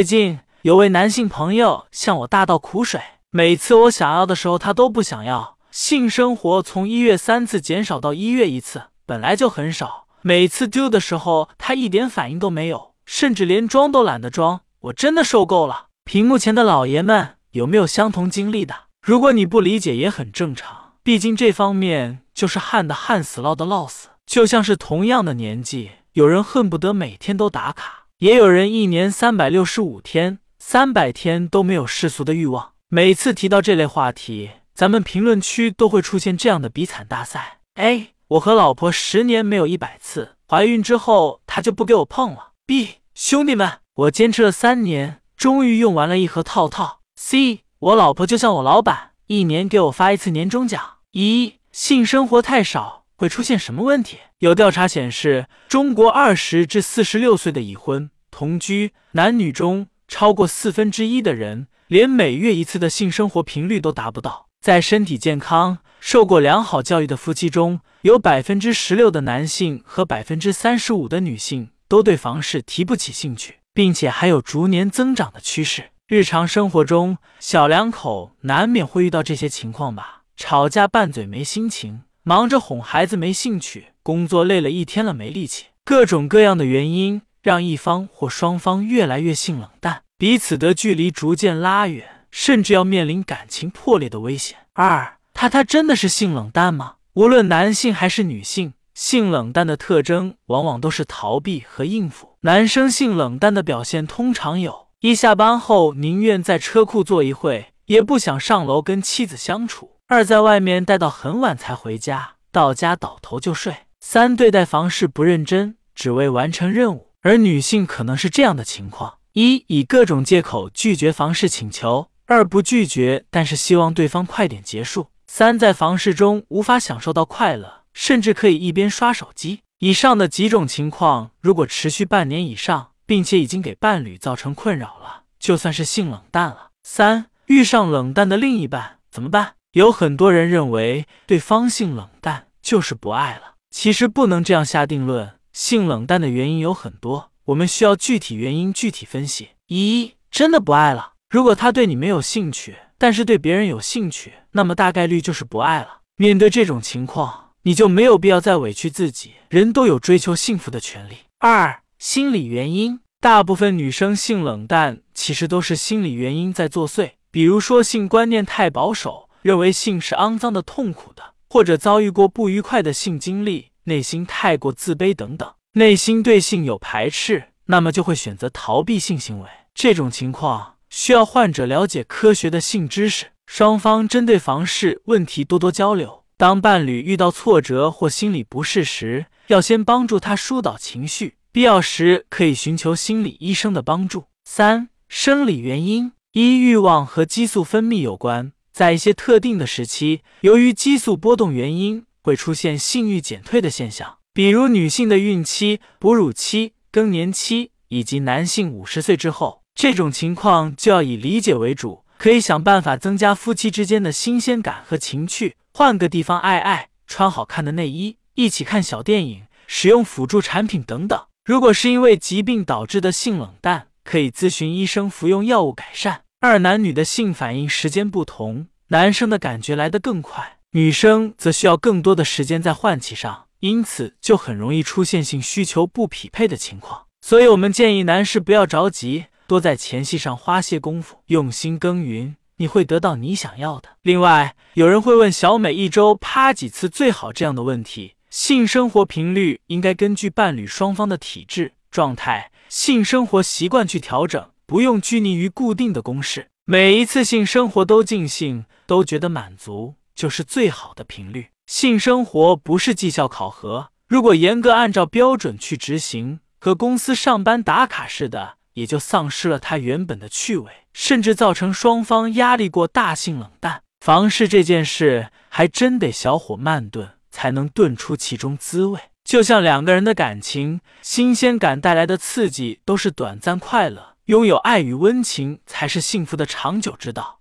最近有位男性朋友向我大倒苦水，每次我想要的时候，他都不想要。性生活从一月三次减少到一月一次，本来就很少。每次丢的时候，他一点反应都没有，甚至连装都懒得装。我真的受够了。屏幕前的老爷们，有没有相同经历的？如果你不理解，也很正常。毕竟这方面就是旱的旱死，涝的涝死。就像是同样的年纪，有人恨不得每天都打卡，也有人一年三百六十五天、三百天都没有世俗的欲望。每次提到这类话题，咱们评论区都会出现这样的比惨大赛：A，我和老婆十年没有一百次，怀孕之后她就不给我碰了；B，兄弟们，我坚持了三年，终于用完了一盒套套；C，我老婆就像我老板，一年给我发一次年终奖。一，性生活太少会出现什么问题？有调查显示，中国二十至四十六岁的已婚同居男女中，超过四分之一的人连每月一次的性生活频率都达不到。在身体健康、受过良好教育的夫妻中，有百分之十六的男性和百分之三十五的女性都对房事提不起兴趣，并且还有逐年增长的趋势。日常生活中，小两口难免会遇到这些情况吧？吵架拌嘴没心情，忙着哄孩子没兴趣，工作累了一天了没力气，各种各样的原因让一方或双方越来越性冷淡，彼此的距离逐渐拉远。甚至要面临感情破裂的危险。二，他他真的是性冷淡吗？无论男性还是女性，性冷淡的特征往往都是逃避和应付。男生性冷淡的表现通常有：一下班后宁愿在车库坐一会，也不想上楼跟妻子相处；二在外面待到很晚才回家，到家倒头就睡；三对待房事不认真，只为完成任务。而女性可能是这样的情况：一以各种借口拒绝房事请求。二不拒绝，但是希望对方快点结束。三在房事中无法享受到快乐，甚至可以一边刷手机。以上的几种情况，如果持续半年以上，并且已经给伴侣造成困扰了，就算是性冷淡了。三遇上冷淡的另一半怎么办？有很多人认为对方性冷淡就是不爱了，其实不能这样下定论。性冷淡的原因有很多，我们需要具体原因具体分析。一真的不爱了。如果他对你没有兴趣，但是对别人有兴趣，那么大概率就是不爱了。面对这种情况，你就没有必要再委屈自己。人都有追求幸福的权利。二、心理原因，大部分女生性冷淡，其实都是心理原因在作祟。比如说性观念太保守，认为性是肮脏的、痛苦的，或者遭遇过不愉快的性经历，内心太过自卑等等，内心对性有排斥，那么就会选择逃避性行为。这种情况。需要患者了解科学的性知识，双方针对房事问题多多交流。当伴侣遇到挫折或心理不适时，要先帮助他疏导情绪，必要时可以寻求心理医生的帮助。三、生理原因一欲望和激素分泌有关，在一些特定的时期，由于激素波动原因，会出现性欲减退的现象，比如女性的孕期、哺乳期、更年期，以及男性五十岁之后。这种情况就要以理解为主，可以想办法增加夫妻之间的新鲜感和情趣，换个地方爱爱，穿好看的内衣，一起看小电影，使用辅助产品等等。如果是因为疾病导致的性冷淡，可以咨询医生服用药物改善。二男女的性反应时间不同，男生的感觉来得更快，女生则需要更多的时间在换气上，因此就很容易出现性需求不匹配的情况。所以我们建议男士不要着急。多在前戏上花些功夫，用心耕耘，你会得到你想要的。另外，有人会问小美一周趴几次最好这样的问题。性生活频率应该根据伴侣双方的体质、状态、性生活习惯去调整，不用拘泥于固定的公式。每一次性生活都尽兴，都觉得满足，就是最好的频率。性生活不是绩效考核，如果严格按照标准去执行，和公司上班打卡似的。也就丧失了它原本的趣味，甚至造成双方压力过大、性冷淡。房事这件事还真得小火慢炖，才能炖出其中滋味。就像两个人的感情，新鲜感带来的刺激都是短暂快乐，拥有爱与温情才是幸福的长久之道。